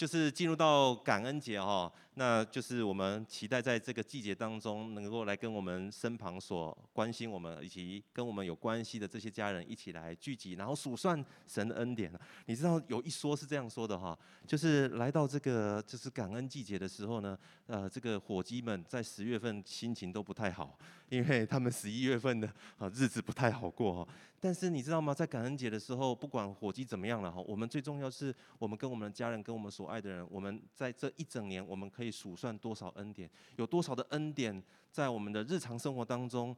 就是进入到感恩节哈，那就是我们期待在这个季节当中，能够来跟我们身旁所关心我们以及跟我们有关系的这些家人一起来聚集，然后数算神的恩典。你知道有一说是这样说的哈，就是来到这个就是感恩季节的时候呢，呃，这个伙计们在十月份心情都不太好，因为他们十一月份的啊日子不太好过哈。但是你知道吗？在感恩节的时候，不管伙计怎么样了哈，我们最重要是我们跟我们的家人跟我们所爱的人，我们在这一整年，我们可以数算多少恩典，有多少的恩典在我们的日常生活当中，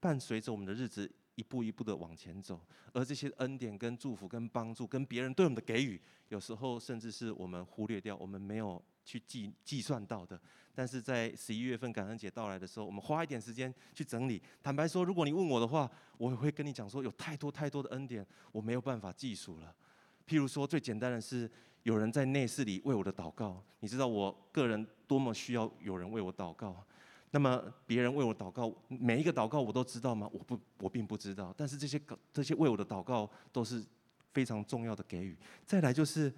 伴随着我们的日子一步一步的往前走。而这些恩典跟祝福跟帮助跟别人对我们的给予，有时候甚至是我们忽略掉，我们没有去计计算到的。但是在十一月份感恩节到来的时候，我们花一点时间去整理。坦白说，如果你问我的话，我也会跟你讲说，有太多太多的恩典，我没有办法计数了。譬如说，最简单的是。有人在内室里为我的祷告，你知道我个人多么需要有人为我祷告。那么别人为我祷告，每一个祷告我都知道吗？我不，我并不知道。但是这些这些为我的祷告都是非常重要的给予。再来就是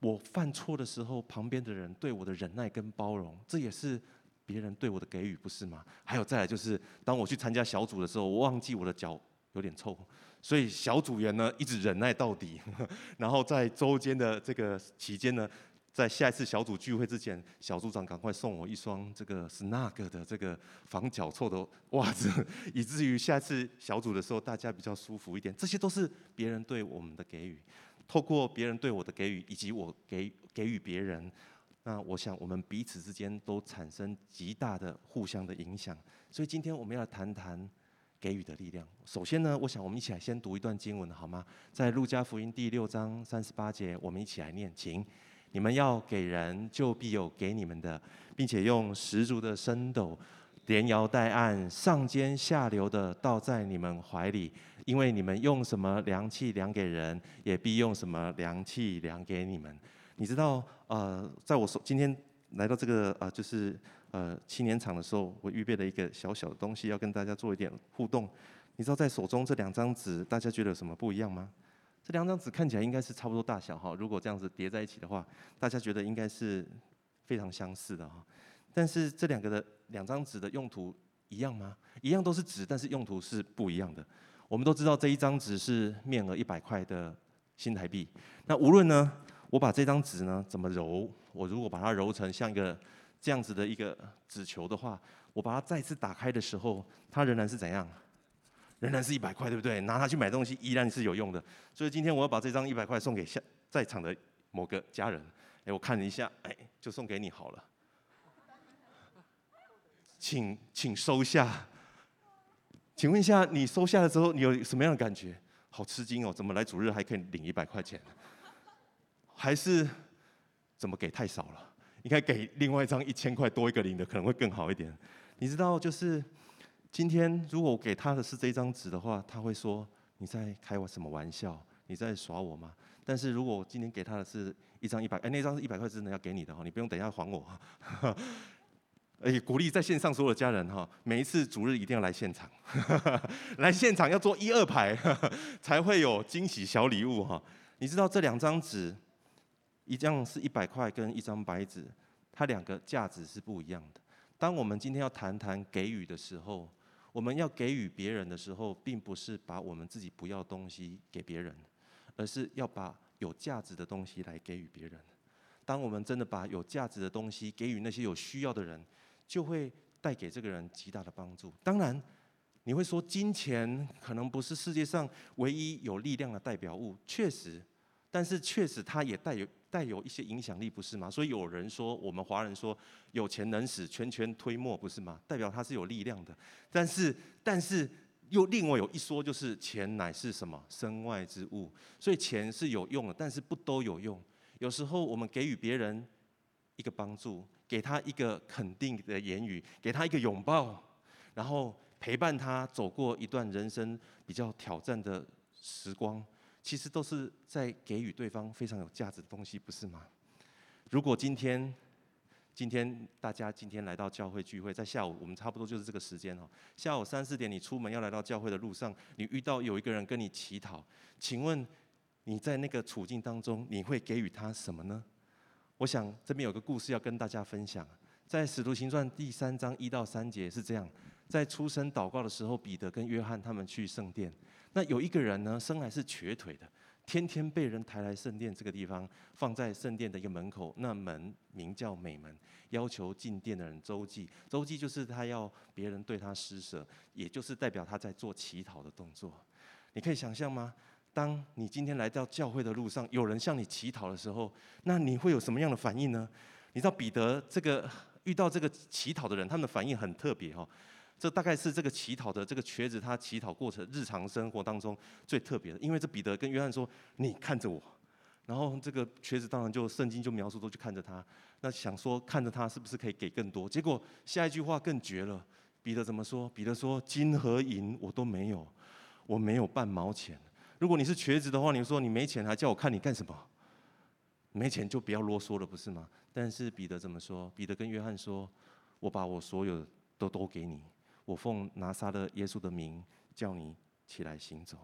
我犯错的时候，旁边的人对我的忍耐跟包容，这也是别人对我的给予，不是吗？还有再来就是，当我去参加小组的时候，我忘记我的脚有点臭。所以小组员呢，一直忍耐到底，然后在周间的这个期间呢，在下一次小组聚会之前，小组长赶快送我一双这个 Snug 的这个防脚臭的袜子，以至于下次小组的时候大家比较舒服一点。这些都是别人对我们的给予，透过别人对我的给予，以及我给给予别人，那我想我们彼此之间都产生极大的互相的影响。所以今天我们要谈谈。给予的力量。首先呢，我想我们一起来先读一段经文，好吗？在路加福音第六章三十八节，我们一起来念，请你们要给人，就必有给你们的，并且用十足的升斗，连摇带按，上尖下流的倒在你们怀里，因为你们用什么量器量给人，也必用什么量器量给你们。你知道，呃，在我今天来到这个呃，就是。呃，青年场的时候，我预备了一个小小的东西，要跟大家做一点互动。你知道，在手中这两张纸，大家觉得有什么不一样吗？这两张纸看起来应该是差不多大小哈。如果这样子叠在一起的话，大家觉得应该是非常相似的哈。但是这两个的两张纸的用途一样吗？一样都是纸，但是用途是不一样的。我们都知道这一张纸是面额一百块的新台币。那无论呢，我把这张纸呢怎么揉，我如果把它揉成像一个。这样子的一个纸球的话，我把它再次打开的时候，它仍然是怎样？仍然是一百块，对不对？拿它去买东西依然是有用的。所以今天我要把这张一百块送给下在场的某个家人。哎，我看了一下，哎，就送给你好了。请请收下。请问一下，你收下的时候，你有什么样的感觉？好吃惊哦！怎么来主日还可以领一百块钱？还是怎么给太少了？应该给另外一张一千块多一个零的，可能会更好一点。你知道，就是今天如果我给他的是这张纸的话，他会说，你在开我什么玩笑？你在耍我吗？但是如果我今天给他的是一张一百，哎，那张是一百块真的要给你的哈，你不用等一下还我。哎，鼓励在线上所有的家人哈，每一次主日一定要来现场，来现场要坐一二排，才会有惊喜小礼物哈。你知道这两张纸？一张是一百块，跟一张白纸，它两个价值是不一样的。当我们今天要谈谈给予的时候，我们要给予别人的时候，并不是把我们自己不要东西给别人，而是要把有价值的东西来给予别人。当我们真的把有价值的东西给予那些有需要的人，就会带给这个人极大的帮助。当然，你会说金钱可能不是世界上唯一有力量的代表物，确实，但是确实它也带有。带有一些影响力，不是吗？所以有人说，我们华人说，有钱能使全权推磨，不是吗？代表他是有力量的。但是，但是又另外有一说，就是钱乃是什么？身外之物。所以钱是有用的，但是不都有用。有时候我们给予别人一个帮助，给他一个肯定的言语，给他一个拥抱，然后陪伴他走过一段人生比较挑战的时光。其实都是在给予对方非常有价值的东西，不是吗？如果今天，今天大家今天来到教会聚会，在下午我们差不多就是这个时间哦。下午三四点，你出门要来到教会的路上，你遇到有一个人跟你乞讨，请问你在那个处境当中，你会给予他什么呢？我想这边有个故事要跟大家分享，在使徒行传第三章一到三节是这样，在出生祷告的时候，彼得跟约翰他们去圣殿，那有一个人呢，生来是瘸腿的，天天被人抬来圣殿这个地方，放在圣殿的一个门口，那门名叫美门，要求进殿的人周济，周济就是他要别人对他施舍，也就是代表他在做乞讨的动作，你可以想象吗？当你今天来到教会的路上，有人向你乞讨的时候，那你会有什么样的反应呢？你知道彼得这个遇到这个乞讨的人，他们的反应很特别哦。这大概是这个乞讨的这个瘸子他乞讨过程日常生活当中最特别的，因为这彼得跟约翰说：“你看着我。”然后这个瘸子当然就圣经就描述都去看着他，那想说看着他是不是可以给更多？结果下一句话更绝了，彼得怎么说？彼得说：“金和银我都没有，我没有半毛钱。”如果你是瘸子的话，你说你没钱，还叫我看你干什么？没钱就不要啰嗦了，不是吗？但是彼得怎么说？彼得跟约翰说：“我把我所有的都都给你，我奉拿撒勒耶稣的名叫你起来行走。”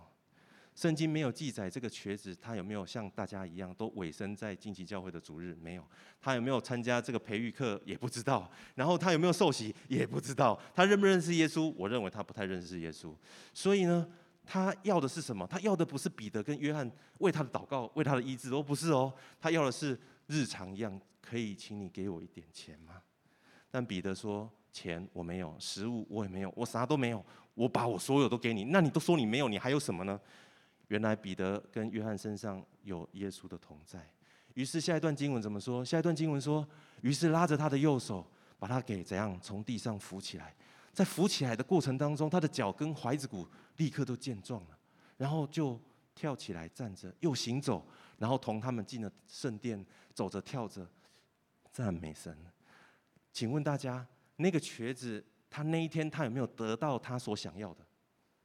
圣经没有记载这个瘸子他有没有像大家一样都委身在近期教会的主日，没有。他有没有参加这个培育课也不知道。然后他有没有受洗也不知道。他认不认识耶稣？我认为他不太认识耶稣。所以呢？他要的是什么？他要的不是彼得跟约翰为他的祷告、为他的医治哦，不是哦。他要的是日常一样，可以请你给我一点钱吗？但彼得说：“钱我没有，食物我也没有，我啥都没有。我把我所有都给你，那你都说你没有，你还有什么呢？”原来彼得跟约翰身上有耶稣的同在。于是下一段经文怎么说？下一段经文说：“于是拉着他的右手，把他给怎样从地上扶起来。”在扶起来的过程当中，他的脚跟踝子骨立刻都健壮了，然后就跳起来站着，又行走，然后同他们进了圣殿，走着跳着赞美神。请问大家，那个瘸子他那一天他有没有得到他所想要的？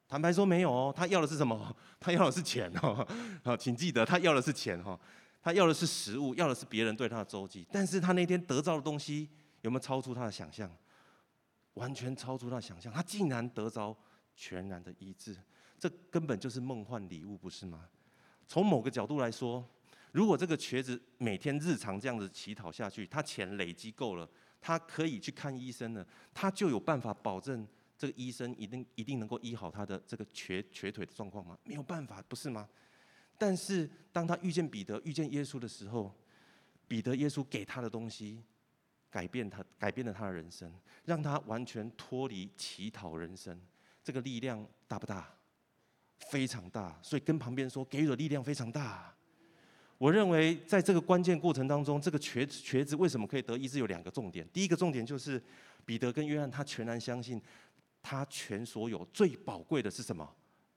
坦白说没有哦，他要的是什么？他要的是钱哦。好，请记得他要的是钱哈，他要的是食物，要的是别人对他的周济。但是他那天得到的东西有没有超出他的想象？完全超出他的想象，他竟然得着全然的医治，这根本就是梦幻礼物，不是吗？从某个角度来说，如果这个瘸子每天日常这样子乞讨下去，他钱累积够了，他可以去看医生了，他就有办法保证这个医生一定一定能够医好他的这个瘸瘸腿的状况吗？没有办法，不是吗？但是当他遇见彼得、遇见耶稣的时候，彼得、耶稣给他的东西。改变他，改变了他的人生，让他完全脱离乞讨人生。这个力量大不大？非常大。所以跟旁边说，给予的力量非常大。我认为在这个关键过程当中，这个瘸子瘸子为什么可以得医治？有两个重点。第一个重点就是彼得跟约翰，他全然相信他全所有最宝贵的是什么？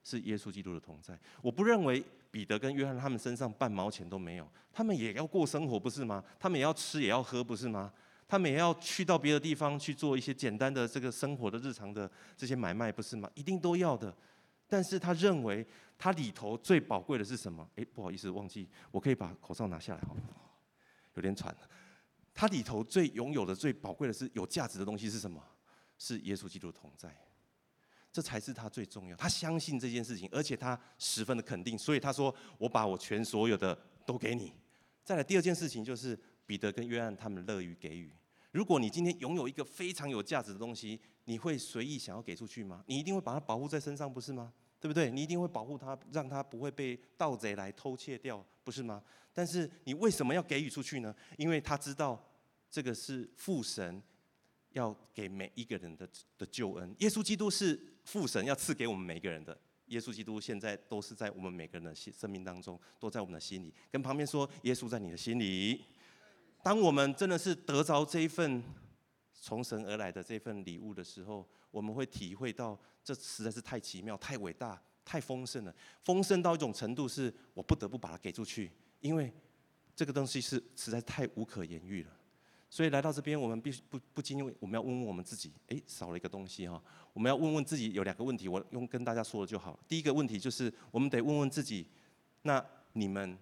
是耶稣基督的同在。我不认为彼得跟约翰他们身上半毛钱都没有，他们也要过生活，不是吗？他们也要吃，也要喝，不是吗？他们也要去到别的地方去做一些简单的这个生活的日常的这些买卖，不是吗？一定都要的。但是他认为他里头最宝贵的是什么？诶，不好意思，忘记，我可以把口罩拿下来哈，有点喘。他里头最拥有的最宝贵的是有价值的东西是什么？是耶稣基督同在，这才是他最重要。他相信这件事情，而且他十分的肯定，所以他说：“我把我全所有的都给你。”再来第二件事情就是彼得跟约翰他们乐于给予。如果你今天拥有一个非常有价值的东西，你会随意想要给出去吗？你一定会把它保护在身上，不是吗？对不对？你一定会保护他，让他不会被盗贼来偷窃掉，不是吗？但是你为什么要给予出去呢？因为他知道这个是父神要给每一个人的的救恩。耶稣基督是父神要赐给我们每一个人的。耶稣基督现在都是在我们每个人的心生命当中，都在我们的心里。跟旁边说，耶稣在你的心里。当我们真的是得着这一份从神而来的这份礼物的时候，我们会体会到这实在是太奇妙、太伟大、太丰盛了。丰盛到一种程度，是我不得不把它给出去，因为这个东西是实在太无可言喻了。所以来到这边，我们必须不不禁，我们要问问我们自己：哎，少了一个东西哈。我们要问问自己有两个问题，我用跟大家说了就好。第一个问题就是，我们得问问自己：那你们？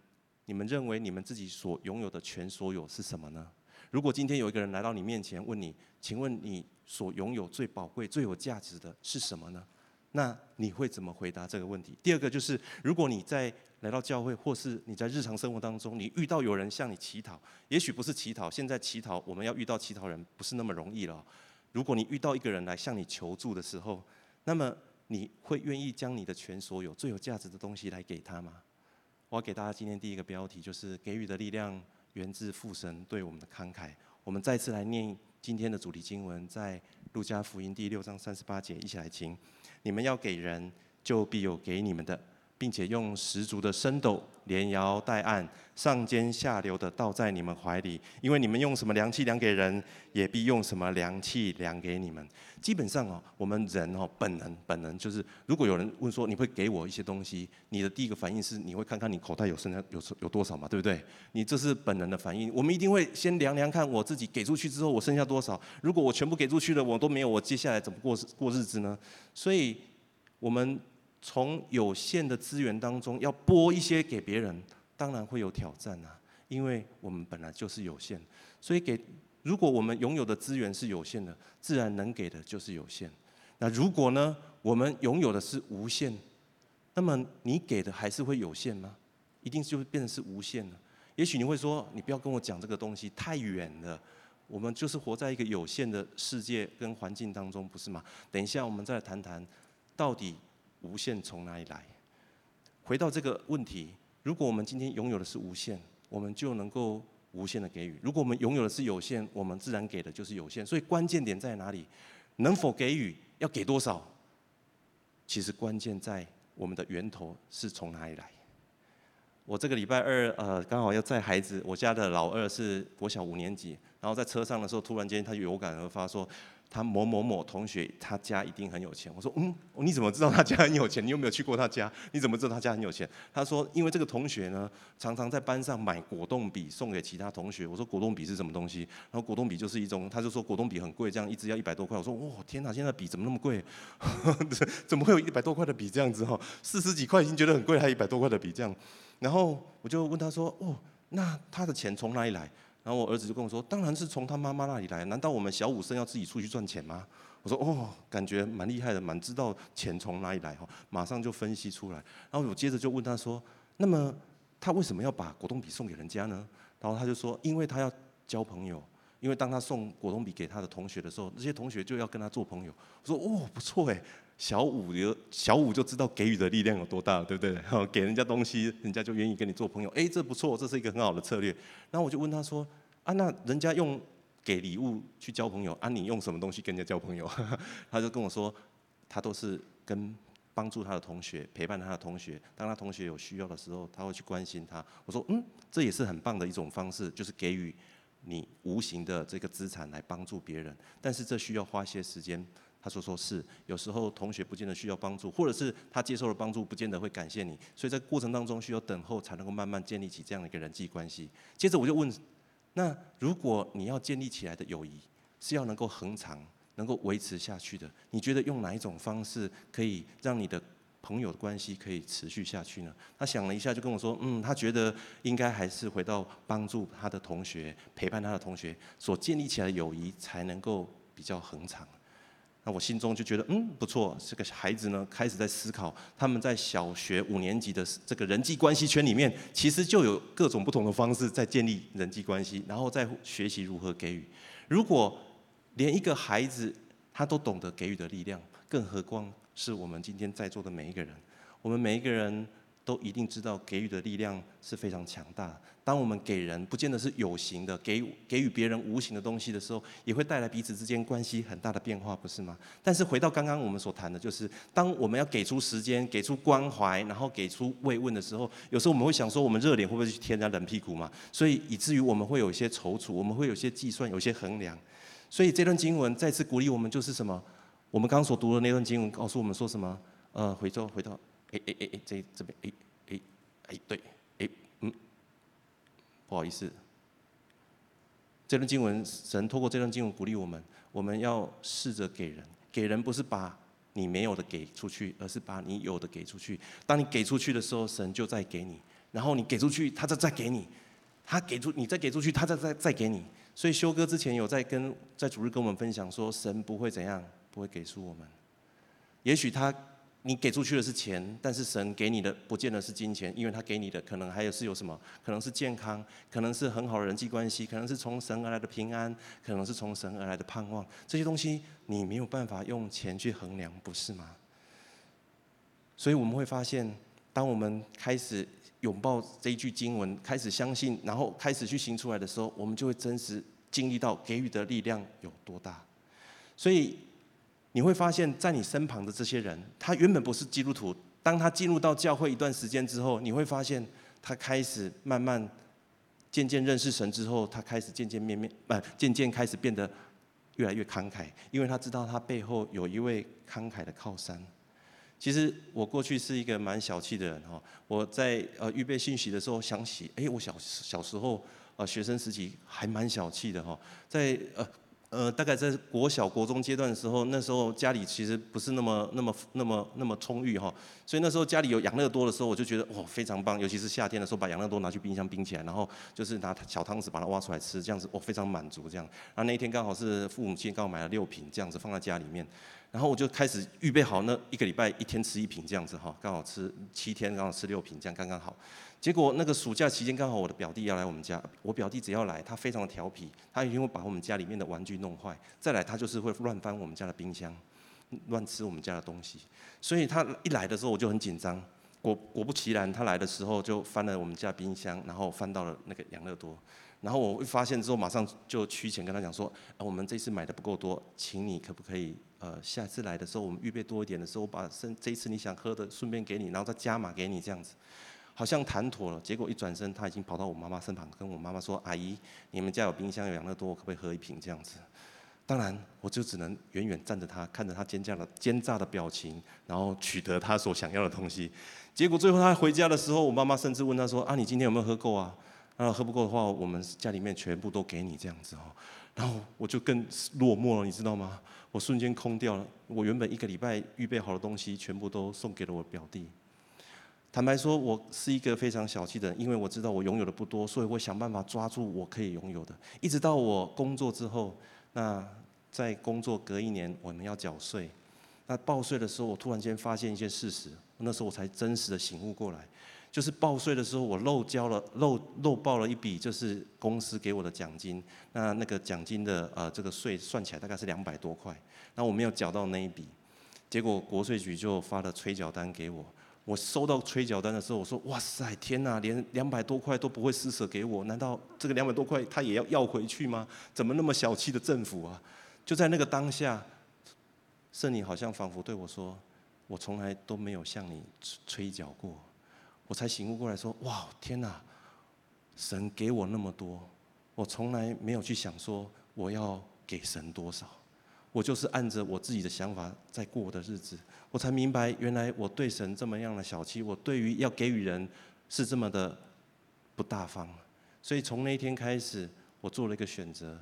你们认为你们自己所拥有的全所有是什么呢？如果今天有一个人来到你面前问你，请问你所拥有最宝贵、最有价值的是什么呢？那你会怎么回答这个问题？第二个就是，如果你在来到教会，或是你在日常生活当中，你遇到有人向你乞讨，也许不是乞讨，现在乞讨我们要遇到乞讨人不是那么容易了。如果你遇到一个人来向你求助的时候，那么你会愿意将你的全所有、最有价值的东西来给他吗？我要给大家今天第一个标题，就是给予的力量源自父神对我们的慷慨。我们再次来念今天的主题经文，在路加福音第六章三十八节，一起来听。你们要给人，就必有给你们的，并且用十足的升斗，连摇带按，上尖下流的倒在你们怀里。因为你们用什么量器量给人，也必用什么量器量给你们。基本上哦，我们人哦，本能本能就是，如果有人问说你会给我一些东西，你的第一个反应是你会看看你口袋有剩下有有多少嘛，对不对？你这是本能的反应。我们一定会先量量看我自己给出去之后我剩下多少。如果我全部给出去了，我都没有，我接下来怎么过过日子呢？所以，我们从有限的资源当中要拨一些给别人，当然会有挑战啊，因为我们本来就是有限，所以给。如果我们拥有的资源是有限的，自然能给的就是有限。那如果呢，我们拥有的是无限，那么你给的还是会有限吗？一定就会变成是无限的。也许你会说，你不要跟我讲这个东西太远了。我们就是活在一个有限的世界跟环境当中，不是吗？等一下我们再谈谈，到底无限从哪里来？回到这个问题，如果我们今天拥有的是无限，我们就能够。无限的给予，如果我们拥有的是有限，我们自然给的就是有限。所以关键点在哪里？能否给予？要给多少？其实关键在我们的源头是从哪里来。我这个礼拜二，呃，刚好要载孩子，我家的老二是国小五年级，然后在车上的时候，突然间他就有感而发说。他某某某同学，他家一定很有钱。我说，嗯，你怎么知道他家很有钱？你有没有去过他家？你怎么知道他家很有钱？他说，因为这个同学呢，常常在班上买果冻笔送给其他同学。我说，果冻笔是什么东西？然后果冻笔就是一种，他就说果冻笔很贵，这样一支要一百多块。我说，哇，天哪，现在笔怎么那么贵？怎么会有一百多块的笔这样子哈？四十几块已经觉得很贵，还一百多块的笔这样。然后我就问他说，哦，那他的钱从哪里来？然后我儿子就跟我说：“当然是从他妈妈那里来，难道我们小五生要自己出去赚钱吗？”我说：“哦，感觉蛮厉害的，蛮知道钱从哪里来哈。”马上就分析出来。然后我接着就问他说：“那么他为什么要把果冻笔送给人家呢？”然后他就说：“因为他要交朋友，因为当他送果冻笔给他的同学的时候，这些同学就要跟他做朋友。”我说：“哦，不错哎，小五有小五就知道给予的力量有多大，对不对？给人家东西，人家就愿意跟你做朋友。哎，这不错，这是一个很好的策略。”然后我就问他说。啊，那人家用给礼物去交朋友，啊，你用什么东西跟人家交朋友？他就跟我说，他都是跟帮助他的同学，陪伴他的同学，当他同学有需要的时候，他会去关心他。我说，嗯，这也是很棒的一种方式，就是给予你无形的这个资产来帮助别人，但是这需要花些时间。他说，说是有时候同学不见得需要帮助，或者是他接受了帮助，不见得会感谢你，所以在过程当中需要等候，才能够慢慢建立起这样的一个人际关系。接着我就问。那如果你要建立起来的友谊是要能够恒长、能够维持下去的，你觉得用哪一种方式可以让你的朋友的关系可以持续下去呢？他想了一下，就跟我说：“嗯，他觉得应该还是回到帮助他的同学、陪伴他的同学所建立起来的友谊才能够比较恒长。”那我心中就觉得，嗯，不错。这个孩子呢，开始在思考，他们在小学五年级的这个人际关系圈里面，其实就有各种不同的方式在建立人际关系，然后再学习如何给予。如果连一个孩子他都懂得给予的力量，更何况是我们今天在座的每一个人，我们每一个人。都一定知道给予的力量是非常强大。当我们给人，不见得是有形的，给给予别人无形的东西的时候，也会带来彼此之间关系很大的变化，不是吗？但是回到刚刚我们所谈的，就是当我们要给出时间、给出关怀，然后给出慰问的时候，有时候我们会想说，我们热脸会不会去贴人家冷屁股嘛？所以以至于我们会有一些踌躇，我们会有些计算，有些衡量。所以这段经文再次鼓励我们，就是什么？我们刚刚所读的那段经文告诉我们说什么？呃，回头回到。哎哎哎哎，这这边哎哎哎对，哎嗯，不好意思，这段经文神透过这段经文鼓励我们，我们要试着给人，给人不是把你没有的给出去，而是把你有的给出去。当你给出去的时候，神就在给你，然后你给出去，他再再给你，他给出你再给出去，他再再再给你。所以修哥之前有在跟在主日跟我们分享说，神不会怎样，不会给出我们，也许他。你给出去的是钱，但是神给你的不见得是金钱，因为他给你的可能还有是有什么？可能是健康，可能是很好的人际关系，可能是从神而来的平安，可能是从神而来的盼望。这些东西你没有办法用钱去衡量，不是吗？所以我们会发现，当我们开始拥抱这一句经文，开始相信，然后开始去行出来的时候，我们就会真实经历到给予的力量有多大。所以。你会发现在你身旁的这些人，他原本不是基督徒，当他进入到教会一段时间之后，你会发现他开始慢慢渐渐认识神之后，他开始渐渐面面，呃，渐渐开始变得越来越慷慨，因为他知道他背后有一位慷慨的靠山。其实我过去是一个蛮小气的人哈，我在呃预备信息的时候想起，哎，我小小时候呃学生时期还蛮小气的哈，在呃。呃，大概在国小、国中阶段的时候，那时候家里其实不是那么、那么、那么、那么充裕哈，所以那时候家里有养乐多的时候，我就觉得哇非常棒，尤其是夏天的时候，把养乐多拿去冰箱冰起来，然后就是拿小汤匙把它挖出来吃，这样子我非常满足这样。然后那一天刚好是父母亲刚好买了六瓶这样子放在家里面，然后我就开始预备好那一个礼拜一天吃一瓶这样子哈，刚好吃七天刚好吃六瓶这样刚刚好。结果那个暑假期间刚好我的表弟要来我们家，我表弟只要来，他非常的调皮，他一定会把我们家里面的玩具弄坏。再来他就是会乱翻我们家的冰箱，乱吃我们家的东西。所以他一来的时候我就很紧张。果果不其然，他来的时候就翻了我们家冰箱，然后翻到了那个养乐多。然后我一发现之后，马上就取钱跟他讲说：“，我们这次买的不够多，请你可不可以呃下次来的时候我们预备多一点的时候，我把剩这一次你想喝的顺便给你，然后再加码给你这样子。”好像谈妥了，结果一转身，他已经跑到我妈妈身旁，跟我妈妈说：“阿姨，你们家有冰箱有养乐多，我可不可以喝一瓶这样子？”当然，我就只能远远站着他，看着他奸诈的奸诈的表情，然后取得他所想要的东西。结果最后他回家的时候，我妈妈甚至问他说：“啊，你今天有没有喝够啊？啊，喝不够的话，我们家里面全部都给你这样子哦。”然后我就更落寞了，你知道吗？我瞬间空掉了，我原本一个礼拜预备好的东西，全部都送给了我表弟。坦白说，我是一个非常小气的人，因为我知道我拥有的不多，所以我想办法抓住我可以拥有的。一直到我工作之后，那在工作隔一年，我们要缴税。那报税的时候，我突然间发现一些事实，那时候我才真实的醒悟过来，就是报税的时候我漏交了漏漏报了一笔，就是公司给我的奖金。那那个奖金的呃这个税算起来大概是两百多块，那我没有缴到那一笔，结果国税局就发了催缴单给我。我收到催缴单的时候，我说：“哇塞，天哪，连两百多块都不会施舍给我，难道这个两百多块他也要要回去吗？怎么那么小气的政府啊？”就在那个当下，圣灵好像仿佛对我说：“我从来都没有向你催缴过。”我才醒悟过来说：“哇，天哪，神给我那么多，我从来没有去想说我要给神多少。”我就是按着我自己的想法在过我的日子，我才明白原来我对神这么样的小气，我对于要给予人是这么的不大方。所以从那一天开始，我做了一个选择，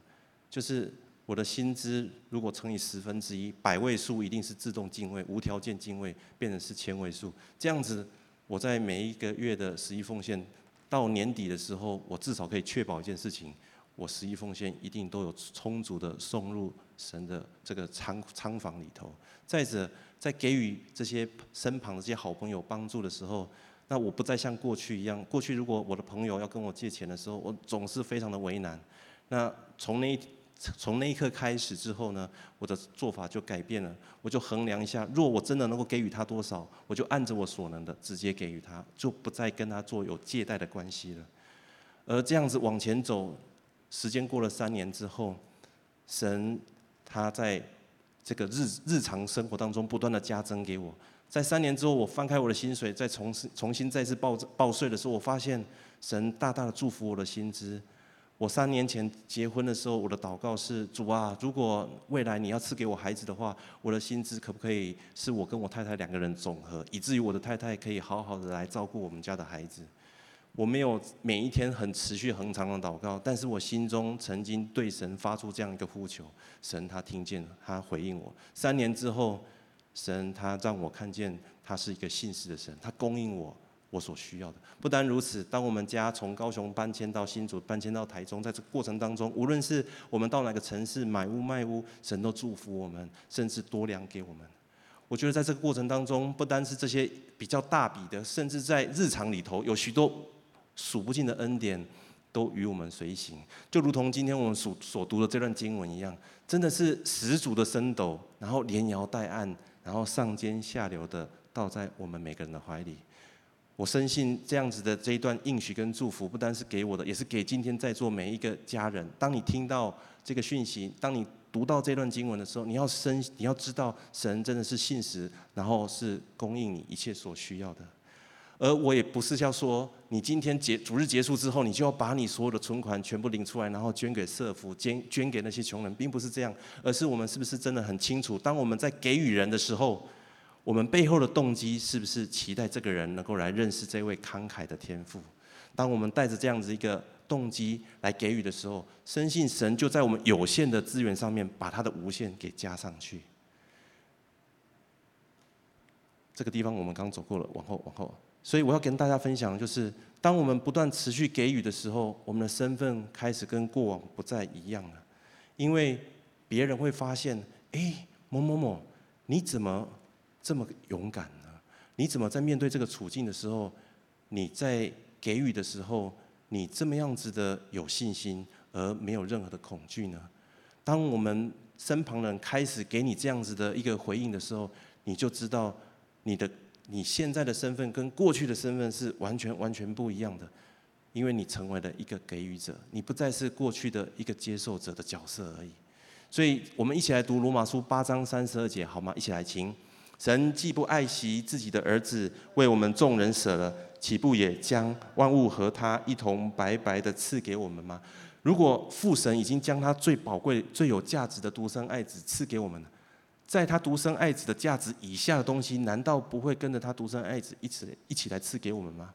就是我的薪资如果乘以十分之一，百位数一定是自动进位，无条件进位，变成是千位数。这样子，我在每一个月的十一奉献到年底的时候，我至少可以确保一件事情。我十一奉献一定都有充足的送入神的这个仓仓房里头。再者，在给予这些身旁的这些好朋友帮助的时候，那我不再像过去一样。过去如果我的朋友要跟我借钱的时候，我总是非常的为难。那从那从那一刻开始之后呢，我的做法就改变了。我就衡量一下，若我真的能够给予他多少，我就按着我所能的直接给予他，就不再跟他做有借贷的关系了。而这样子往前走。时间过了三年之后，神他在这个日日常生活当中不断的加增给我。在三年之后，我翻开我的薪水，再重新重新再次报报税的时候，我发现神大大的祝福我的薪资。我三年前结婚的时候，我的祷告是：主啊，如果未来你要赐给我孩子的话，我的薪资可不可以是我跟我太太两个人总和，以至于我的太太可以好好的来照顾我们家的孩子。我没有每一天很持续恒长的祷告，但是我心中曾经对神发出这样一个呼求，神他听见了，他回应我。三年之后，神他让我看见他是一个信实的神，他供应我我所需要的。不单如此，当我们家从高雄搬迁到新竹，搬迁到台中，在这过程当中，无论是我们到哪个城市买屋卖屋，神都祝福我们，甚至多粮给我们。我觉得在这个过程当中，不单是这些比较大笔的，甚至在日常里头有许多数不尽的恩典，都与我们随行。就如同今天我们所所读的这段经文一样，真的是十足的升斗，然后连摇带按，然后上尖下流的倒在我们每个人的怀里。我深信这样子的这一段应许跟祝福，不单是给我的，也是给今天在座每一个家人。当你听到这个讯息，当你读到这段经文的时候，你要深，你要知道，神真的是信实，然后是供应你一切所需要的。而我也不是要说，你今天结主日结束之后，你就要把你所有的存款全部领出来，然后捐给社福，捐捐给那些穷人，并不是这样。而是我们是不是真的很清楚，当我们在给予人的时候，我们背后的动机是不是期待这个人能够来认识这位慷慨的天父？当我们带着这样子一个。动机来给予的时候，深信神就在我们有限的资源上面，把他的无限给加上去。这个地方我们刚走过了，往后往后。所以我要跟大家分享，就是当我们不断持续给予的时候，我们的身份开始跟过往不再一样了。因为别人会发现，哎，某某某，你怎么这么勇敢呢？你怎么在面对这个处境的时候，你在给予的时候？你这么样子的有信心，而没有任何的恐惧呢？当我们身旁人开始给你这样子的一个回应的时候，你就知道你的你现在的身份跟过去的身份是完全完全不一样的，因为你成为了一个给予者，你不再是过去的一个接受者的角色而已。所以，我们一起来读罗马书八章三十二节，好吗？一起来，请。神既不爱惜自己的儿子，为我们众人舍了，岂不也将万物和他一同白白的赐给我们吗？如果父神已经将他最宝贵、最有价值的独生爱子赐给我们了，在他独生爱子的价值以下的东西，难道不会跟着他独生爱子一起一起来赐给我们吗？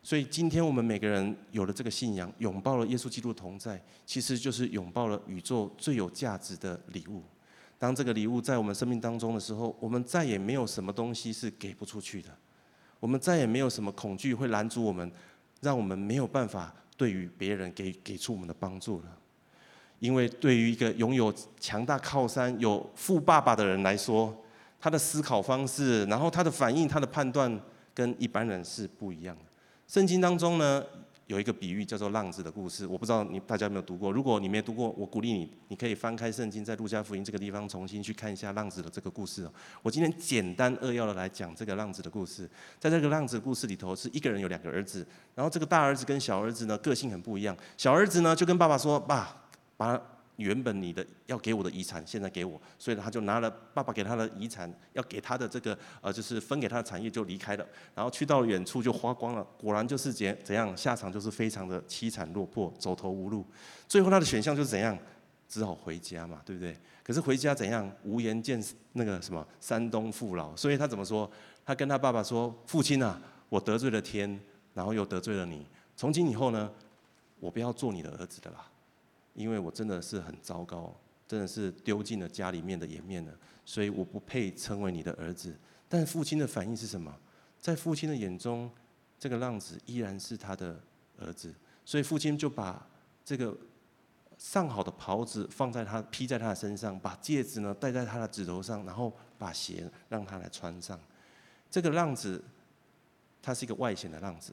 所以，今天我们每个人有了这个信仰，拥抱了耶稣基督同在，其实就是拥抱了宇宙最有价值的礼物。当这个礼物在我们生命当中的时候，我们再也没有什么东西是给不出去的，我们再也没有什么恐惧会拦阻我们，让我们没有办法对于别人给给出我们的帮助了。因为对于一个拥有强大靠山、有富爸爸的人来说，他的思考方式，然后他的反应、他的判断，跟一般人是不一样的。圣经当中呢，有一个比喻叫做浪子的故事，我不知道你大家有没有读过。如果你没读过，我鼓励你，你可以翻开圣经，在路加福音这个地方重新去看一下浪子的这个故事。我今天简单扼要的来讲这个浪子的故事。在这个浪子的故事里头，是一个人有两个儿子，然后这个大儿子跟小儿子呢，个性很不一样。小儿子呢就跟爸爸说：“爸，把。”原本你的要给我的遗产，现在给我，所以他就拿了爸爸给他的遗产，要给他的这个呃，就是分给他的产业就离开了，然后去到远处就花光了。果然就是怎怎样，下场就是非常的凄惨落魄，走投无路。最后他的选项就是怎样，只好回家嘛，对不对？可是回家怎样，无颜见那个什么山东父老，所以他怎么说？他跟他爸爸说：“父亲啊，我得罪了天，然后又得罪了你，从今以后呢，我不要做你的儿子的啦。”因为我真的是很糟糕，真的是丢尽了家里面的颜面了，所以我不配称为你的儿子。但父亲的反应是什么？在父亲的眼中，这个浪子依然是他的儿子，所以父亲就把这个上好的袍子放在他披在他的身上，把戒指呢戴在他的指头上，然后把鞋让他来穿上。这个浪子，他是一个外显的浪子，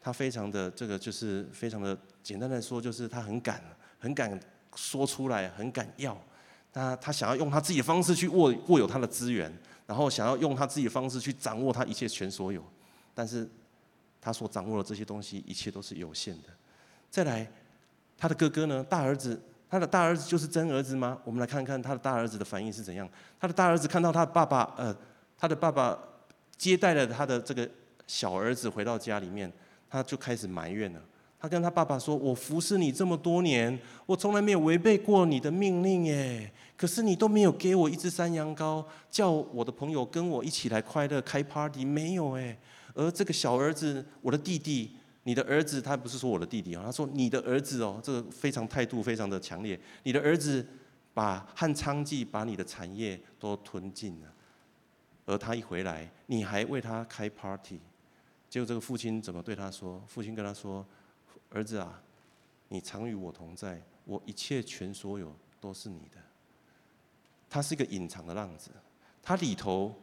他非常的这个就是非常的简单来说，就是他很敢。很敢说出来，很敢要，他他想要用他自己的方式去握握有他的资源，然后想要用他自己的方式去掌握他一切全所有，但是他所掌握的这些东西，一切都是有限的。再来，他的哥哥呢？大儿子，他的大儿子就是真儿子吗？我们来看看他的大儿子的反应是怎样。他的大儿子看到他爸爸，呃，他的爸爸接待了他的这个小儿子回到家里面，他就开始埋怨了。他跟他爸爸说：“我服侍你这么多年，我从来没有违背过你的命令耶。可是你都没有给我一只山羊羔，叫我的朋友跟我一起来快乐开 party，没有哎。而这个小儿子，我的弟弟，你的儿子，他不是说我的弟弟啊，他说你的儿子哦，这个非常态度非常的强烈。你的儿子把和娼妓把你的产业都吞尽了，而他一回来，你还为他开 party。结果这个父亲怎么对他说？父亲跟他说。”儿子啊，你常与我同在，我一切全所有都是你的。他是一个隐藏的浪子，他里头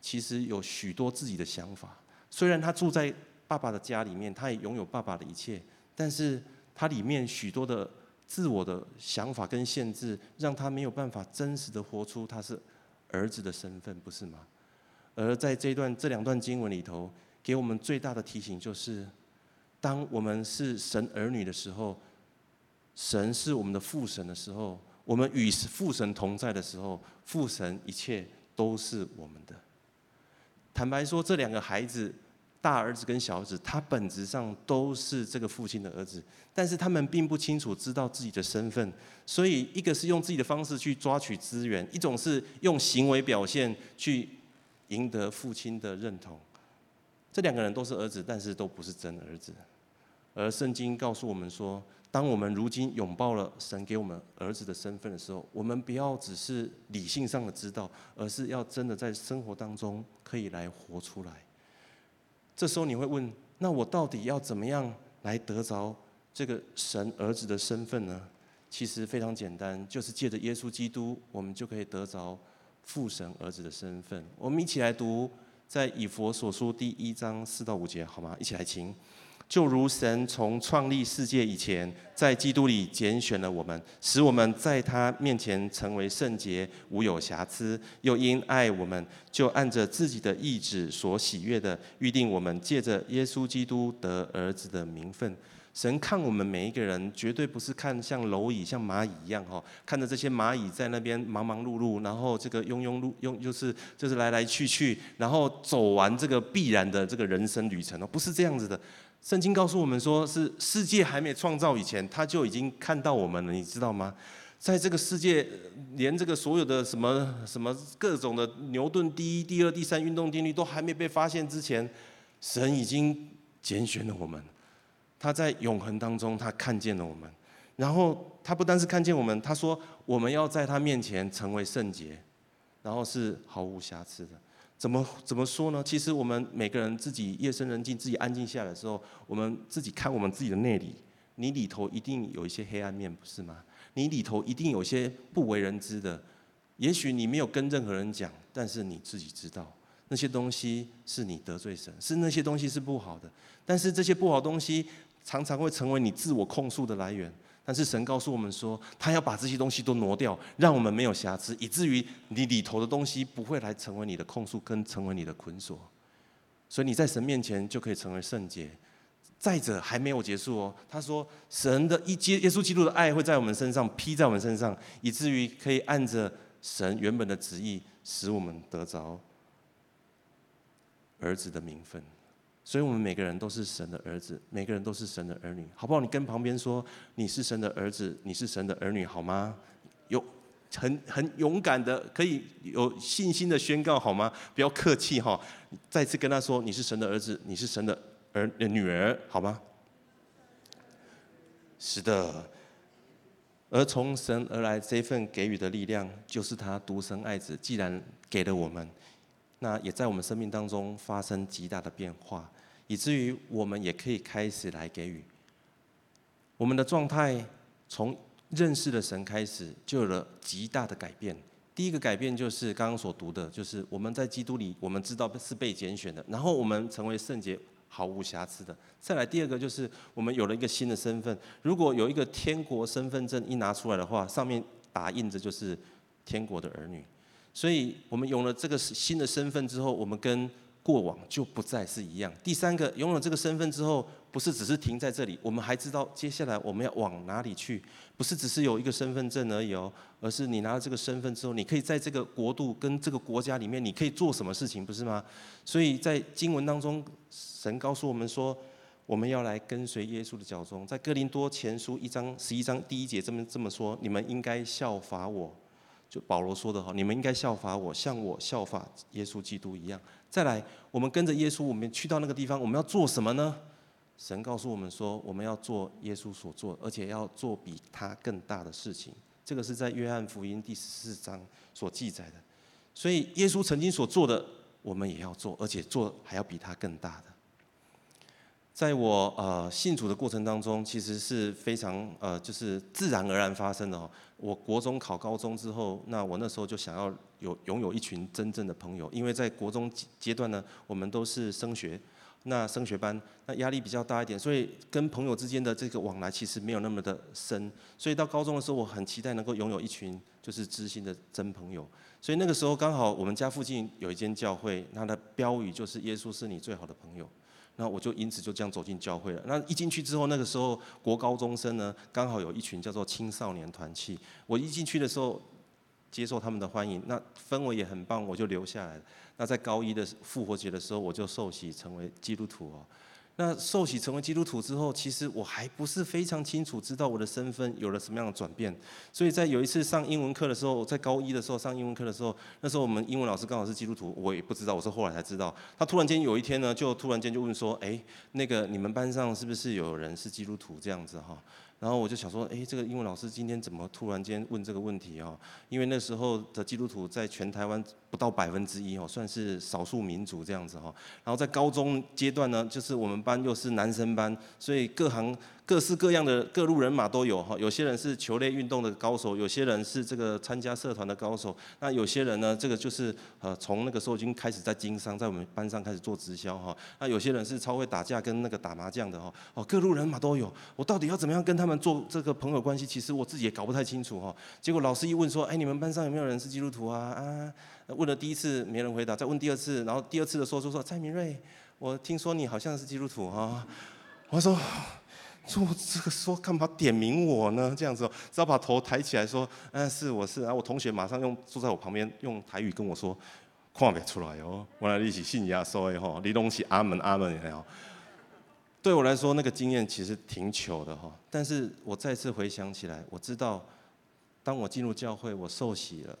其实有许多自己的想法。虽然他住在爸爸的家里面，他也拥有爸爸的一切，但是他里面许多的自我的想法跟限制，让他没有办法真实的活出他是儿子的身份，不是吗？而在这段这两段经文里头，给我们最大的提醒就是，当我们是神儿女的时候，神是我们的父神的时候，我们与父神同在的时候，父神一切都是我们的。坦白说，这两个孩子。大儿子跟小儿子，他本质上都是这个父亲的儿子，但是他们并不清楚知道自己的身份，所以一个是用自己的方式去抓取资源，一种是用行为表现去赢得父亲的认同。这两个人都是儿子，但是都不是真儿子。而圣经告诉我们说，当我们如今拥抱了神给我们儿子的身份的时候，我们不要只是理性上的知道，而是要真的在生活当中可以来活出来。这时候你会问：那我到底要怎么样来得着这个神儿子的身份呢？其实非常简单，就是借着耶稣基督，我们就可以得着父神儿子的身份。我们一起来读在以弗所书第一章四到五节，好吗？一起来听。就如神从创立世界以前，在基督里拣选了我们，使我们在他面前成为圣洁，无有瑕疵；又因爱我们，就按着自己的意志所喜悦的，预定我们借着耶稣基督得儿子的名分。神看我们每一个人，绝对不是看像蝼蚁、像蚂蚁一样哈，看着这些蚂蚁在那边忙忙碌碌，然后这个庸庸碌庸，就是就是来来去去，然后走完这个必然的这个人生旅程哦，不是这样子的。圣经告诉我们说，是世界还没创造以前，他就已经看到我们了，你知道吗？在这个世界，连这个所有的什么什么各种的牛顿第一、第二、第三运动定律都还没被发现之前，神已经拣选了我们。他在永恒当中，他看见了我们，然后他不单是看见我们，他说我们要在他面前成为圣洁，然后是毫无瑕疵的。怎么怎么说呢？其实我们每个人自己夜深人静、自己安静下来的时候，我们自己看我们自己的内里，你里头一定有一些黑暗面，不是吗？你里头一定有些不为人知的，也许你没有跟任何人讲，但是你自己知道，那些东西是你得罪神，是那些东西是不好的，但是这些不好东西常常会成为你自我控诉的来源。但是神告诉我们说，他要把这些东西都挪掉，让我们没有瑕疵，以至于你里头的东西不会来成为你的控诉，跟成为你的捆锁。所以你在神面前就可以成为圣洁。再者还没有结束哦，他说神的一接耶稣基督的爱会在我们身上披在我们身上，以至于可以按着神原本的旨意，使我们得着儿子的名分。所以，我们每个人都是神的儿子，每个人都是神的儿女，好不好？你跟旁边说，你是神的儿子，你是神的儿女，好吗？有很很勇敢的，可以有信心的宣告，好吗？不要客气哈，再次跟他说，你是神的儿子，你是神的儿女儿，好吗？是的。而从神而来这份给予的力量，就是他独生爱子，既然给了我们。那也在我们生命当中发生极大的变化，以至于我们也可以开始来给予。我们的状态从认识了神开始，就有了极大的改变。第一个改变就是刚刚所读的，就是我们在基督里，我们知道是被拣选的，然后我们成为圣洁、毫无瑕疵的。再来第二个就是我们有了一个新的身份。如果有一个天国身份证一拿出来的话，上面打印着就是天国的儿女。所以，我们有了这个新的身份之后，我们跟过往就不再是一样。第三个，拥有这个身份之后，不是只是停在这里，我们还知道接下来我们要往哪里去。不是只是有一个身份证而已哦，而是你拿了这个身份之后，你可以在这个国度跟这个国家里面，你可以做什么事情，不是吗？所以在经文当中，神告诉我们说，我们要来跟随耶稣的脚踪。在哥林多前书一章十一章第一节这么这么说：你们应该效法我。就保罗说的哈，你们应该效法我，像我效法耶稣基督一样。再来，我们跟着耶稣，我们去到那个地方，我们要做什么呢？神告诉我们说，我们要做耶稣所做，而且要做比他更大的事情。这个是在约翰福音第十四章所记载的。所以，耶稣曾经所做的，我们也要做，而且做还要比他更大的。在我呃信主的过程当中，其实是非常呃就是自然而然发生的哦。我国中考高中之后，那我那时候就想要有拥有一群真正的朋友，因为在国中阶段呢，我们都是升学，那升学班，那压力比较大一点，所以跟朋友之间的这个往来其实没有那么的深。所以到高中的时候，我很期待能够拥有一群就是知心的真朋友。所以那个时候刚好我们家附近有一间教会，它的标语就是“耶稣是你最好的朋友”。那我就因此就这样走进教会了。那一进去之后，那个时候国高中生呢，刚好有一群叫做青少年团契。我一进去的时候，接受他们的欢迎，那氛围也很棒，我就留下来了。那在高一的复活节的时候，我就受洗成为基督徒哦。那受洗成为基督徒之后，其实我还不是非常清楚知道我的身份有了什么样的转变。所以在有一次上英文课的时候，在高一的时候上英文课的时候，那时候我们英文老师刚好是基督徒，我也不知道，我是后来才知道。他突然间有一天呢，就突然间就问说：“哎，那个你们班上是不是有人是基督徒这样子哈？”然后我就想说，哎，这个英文老师今天怎么突然间问这个问题哦？因为那时候的基督徒在全台湾不到百分之一哦，算是少数民族这样子哈。然后在高中阶段呢，就是我们班又是男生班，所以各行。各式各样的各路人马都有哈，有些人是球类运动的高手，有些人是这个参加社团的高手，那有些人呢，这个就是呃从那个时候已经开始在经商，在我们班上开始做直销哈。那有些人是超会打架跟那个打麻将的哈，哦，各路人马都有。我到底要怎么样跟他们做这个朋友关系？其实我自己也搞不太清楚哈。结果老师一问说，哎，你们班上有没有人是基督徒啊？啊，问了第一次没人回答，再问第二次，然后第二次的时候就说蔡明瑞，我听说你好像是基督徒哈。我说。说这个说干嘛点名我呢？这样子，只要把头抬起来说，嗯，是我是。然后我同学马上用坐在我旁边用台语跟我说，看不出来哦，我来你是信耶稣的吼，你拢是阿门阿门的吼。对我来说，那个经验其实挺糗的哈。但是我再次回想起来，我知道，当我进入教会，我受洗了，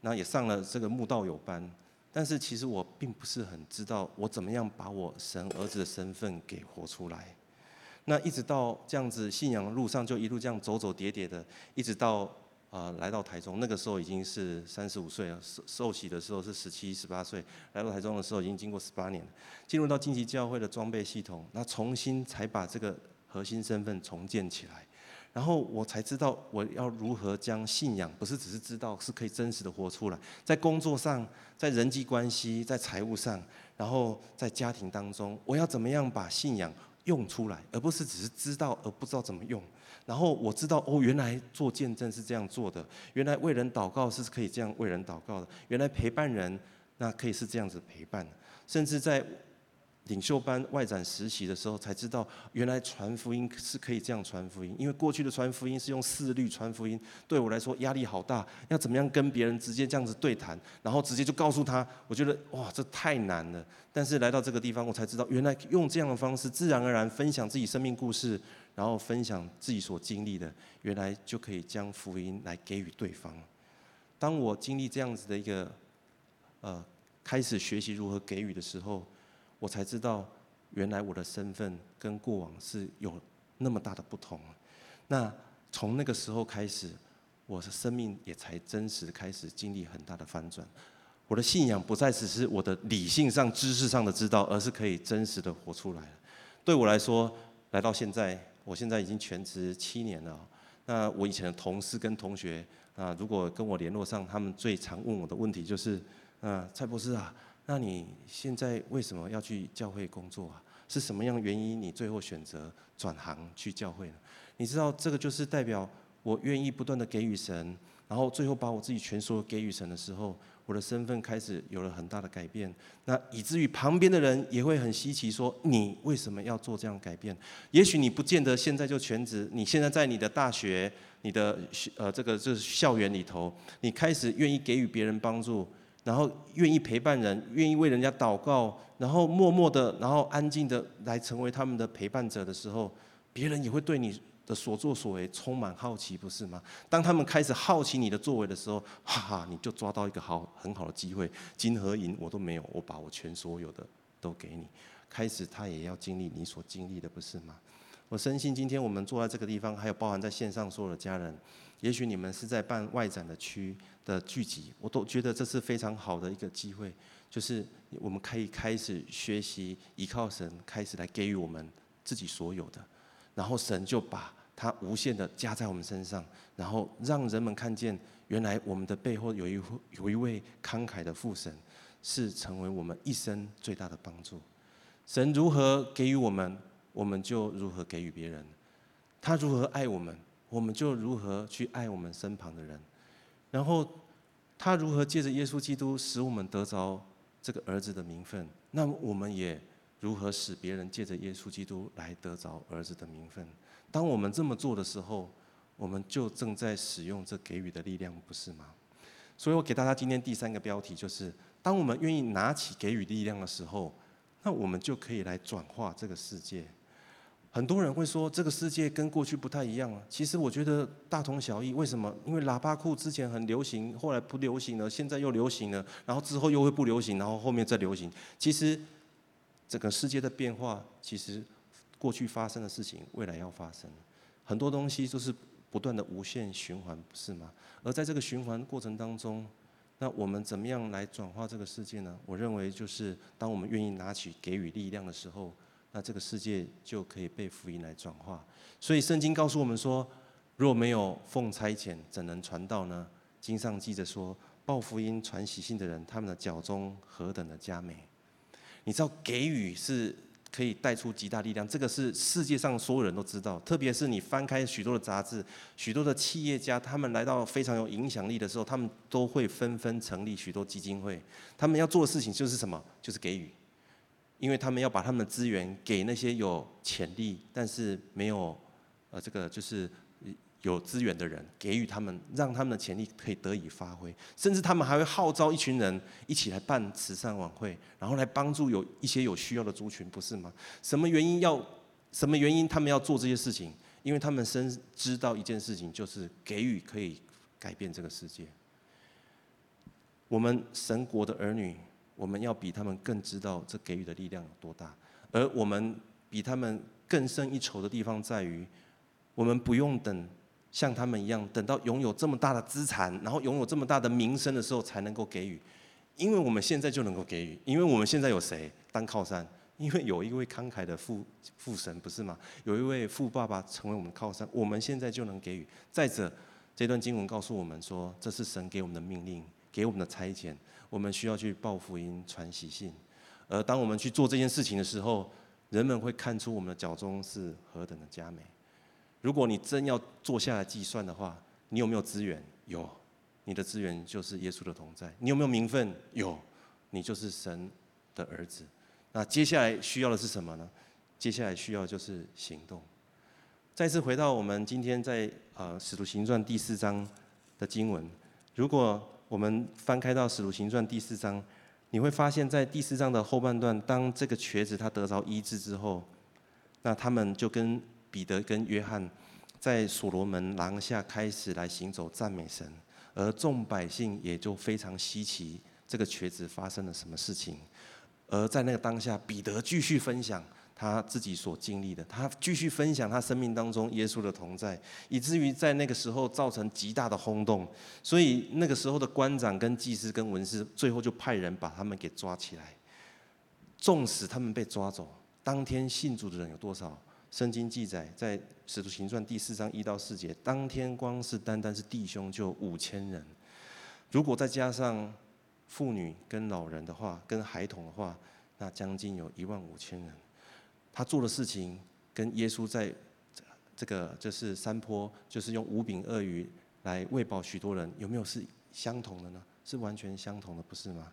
那也上了这个慕道友班，但是其实我并不是很知道我怎么样把我神儿子的身份给活出来。那一直到这样子信仰的路上，就一路这样走走跌跌的，一直到啊、呃、来到台中，那个时候已经是三十五岁了，受受洗的时候是十七十八岁，来到台中的时候已经经过十八年，进入到晋级教会的装备系统，那重新才把这个核心身份重建起来，然后我才知道我要如何将信仰，不是只是知道，是可以真实的活出来，在工作上，在人际关系，在财务上，然后在家庭当中，我要怎么样把信仰用出来，而不是只是知道而不知道怎么用。然后我知道哦，原来做见证是这样做的，原来为人祷告是可以这样为人祷告的，原来陪伴人那可以是这样子陪伴，甚至在。领袖班外展实习的时候，才知道原来传福音是可以这样传福音。因为过去的传福音是用四律传福音，对我来说压力好大。要怎么样跟别人直接这样子对谈，然后直接就告诉他，我觉得哇，这太难了。但是来到这个地方，我才知道原来用这样的方式，自然而然分享自己生命故事，然后分享自己所经历的，原来就可以将福音来给予对方。当我经历这样子的一个呃，开始学习如何给予的时候。我才知道，原来我的身份跟过往是有那么大的不同。那从那个时候开始，我的生命也才真实开始经历很大的翻转。我的信仰不再只是我的理性上、知识上的知道，而是可以真实的活出来了。对我来说，来到现在，我现在已经全职七年了。那我以前的同事跟同学啊，如果跟我联络上，他们最常问我的问题就是：啊，蔡博士啊。那你现在为什么要去教会工作啊？是什么样的原因你最后选择转行去教会呢？你知道这个就是代表我愿意不断的给予神，然后最后把我自己全数给予神的时候，我的身份开始有了很大的改变。那以至于旁边的人也会很稀奇，说你为什么要做这样改变？也许你不见得现在就全职，你现在在你的大学、你的呃这个就是校园里头，你开始愿意给予别人帮助。然后愿意陪伴人，愿意为人家祷告，然后默默的，然后安静的来成为他们的陪伴者的时候，别人也会对你的所作所为充满好奇，不是吗？当他们开始好奇你的作为的时候，哈哈，你就抓到一个好很好的机会，金和银我都没有，我把我全所有的都给你。开始他也要经历你所经历的，不是吗？我深信今天我们坐在这个地方，还有包含在线上所有的家人，也许你们是在办外展的区的聚集，我都觉得这是非常好的一个机会。就是我们可以开始学习依靠神，开始来给予我们自己所有的，然后神就把他无限的加在我们身上，然后让人们看见，原来我们的背后有一有一位慷慨的父神，是成为我们一生最大的帮助。神如何给予我们，我们就如何给予别人；他如何爱我们，我们就如何去爱我们身旁的人。然后他如何借着耶稣基督使我们得着这个儿子的名分，那么我们也如何使别人借着耶稣基督来得着儿子的名分。当我们这么做的时候，我们就正在使用这给予的力量，不是吗？所以我给大家今天第三个标题就是：当我们愿意拿起给予力量的时候，那我们就可以来转化这个世界。很多人会说这个世界跟过去不太一样了，其实我觉得大同小异。为什么？因为喇叭裤之前很流行，后来不流行了，现在又流行了，然后之后又会不流行，然后后面再流行。其实整个世界的变化，其实。过去发生的事情，未来要发生，很多东西都是不断的无限循环，不是吗？而在这个循环过程当中，那我们怎么样来转化这个世界呢？我认为就是当我们愿意拿起给予力量的时候，那这个世界就可以被福音来转化。所以圣经告诉我们说，若没有奉差遣，怎能传道呢？经上记着说，报福音、传喜信的人，他们的脚中何等的佳美。你知道给予是。可以带出极大力量，这个是世界上所有人都知道。特别是你翻开许多的杂志，许多的企业家，他们来到非常有影响力的时候，他们都会纷纷成立许多基金会。他们要做的事情就是什么？就是给予，因为他们要把他们的资源给那些有潜力但是没有，呃，这个就是。有资源的人给予他们，让他们的潜力可以得以发挥，甚至他们还会号召一群人一起来办慈善晚会，然后来帮助有一些有需要的族群，不是吗？什么原因要？什么原因他们要做这些事情？因为他们深知道一件事情，就是给予可以改变这个世界。我们神国的儿女，我们要比他们更知道这给予的力量有多大，而我们比他们更胜一筹的地方在于，我们不用等。像他们一样，等到拥有这么大的资产，然后拥有这么大的名声的时候，才能够给予。因为我们现在就能够给予，因为我们现在有谁当靠山？因为有一位慷慨的父父神，不是吗？有一位富爸爸成为我们靠山，我们现在就能给予。再者，这段经文告诉我们说，这是神给我们的命令，给我们的差遣，我们需要去报福音、传喜信。而当我们去做这件事情的时候，人们会看出我们的脚中是何等的佳美。如果你真要坐下来计算的话，你有没有资源？有，你的资源就是耶稣的同在。你有没有名分？有，你就是神的儿子。那接下来需要的是什么呢？接下来需要就是行动。再次回到我们今天在呃《使徒行传》第四章的经文，如果我们翻开到《使徒行传》第四章，你会发现在第四章的后半段，当这个瘸子他得着医治之后，那他们就跟彼得跟约翰在所罗门廊下开始来行走赞美神，而众百姓也就非常稀奇这个瘸子发生了什么事情。而在那个当下，彼得继续分享他自己所经历的，他继续分享他生命当中耶稣的同在，以至于在那个时候造成极大的轰动。所以那个时候的官长跟祭司跟文士最后就派人把他们给抓起来。纵使他们被抓走，当天信主的人有多少？圣经记载，在使徒行传第四章一到四节，当天光是单单是弟兄就五千人，如果再加上妇女跟老人的话，跟孩童的话，那将近有一万五千人。他做的事情跟耶稣在这个就是山坡，就是用五饼二鱼来喂饱许多人，有没有是相同的呢？是完全相同的，不是吗？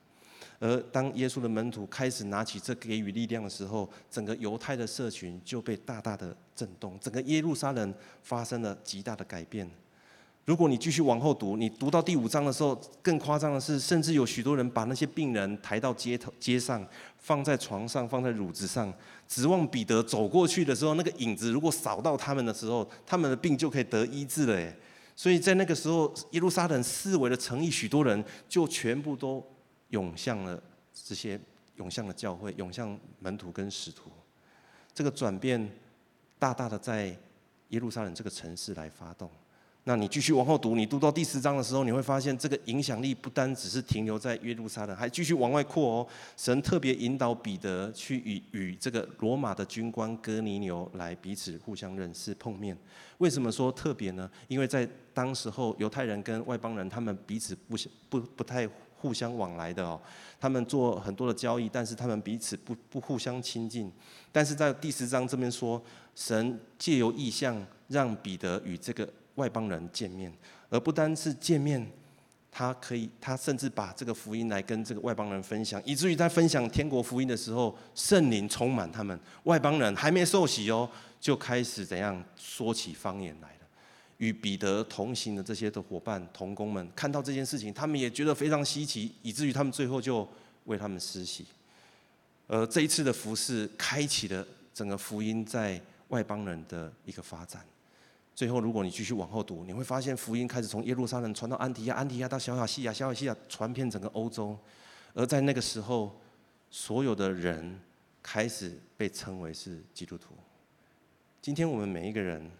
而当耶稣的门徒开始拿起这给予力量的时候，整个犹太的社群就被大大的震动，整个耶路撒冷发生了极大的改变。如果你继续往后读，你读到第五章的时候，更夸张的是，甚至有许多人把那些病人抬到街头、街上，放在床上，放在褥子上，指望彼得走过去的时候，那个影子如果扫到他们的时候，他们的病就可以得医治了。所以在那个时候，耶路撒冷四围的城邑，许多人就全部都。涌向了这些，涌向了教会，涌向门徒跟使徒，这个转变大大的在耶路撒冷这个城市来发动。那你继续往后读，你读到第十章的时候，你会发现这个影响力不单只是停留在耶路撒冷，还继续往外扩哦。神特别引导彼得去与与这个罗马的军官哥尼流来彼此互相认识碰面。为什么说特别呢？因为在当时候犹太人跟外邦人他们彼此不不不太互相往来的哦，他们做很多的交易，但是他们彼此不不互相亲近。但是在第十章这边说，神借由意象让彼得与这个。外邦人见面，而不单是见面，他可以，他甚至把这个福音来跟这个外邦人分享，以至于在分享天国福音的时候，圣灵充满他们。外邦人还没受洗哦，就开始怎样说起方言来了。与彼得同行的这些的伙伴、同工们看到这件事情，他们也觉得非常稀奇，以至于他们最后就为他们施洗。而这一次的服事，开启了整个福音在外邦人的一个发展。最后，如果你继续往后读，你会发现福音开始从耶路撒冷传到安提亚，安提亚到小亚细亚，小亚细亚传遍整个欧洲。而在那个时候，所有的人开始被称为是基督徒。今天我们每一个人，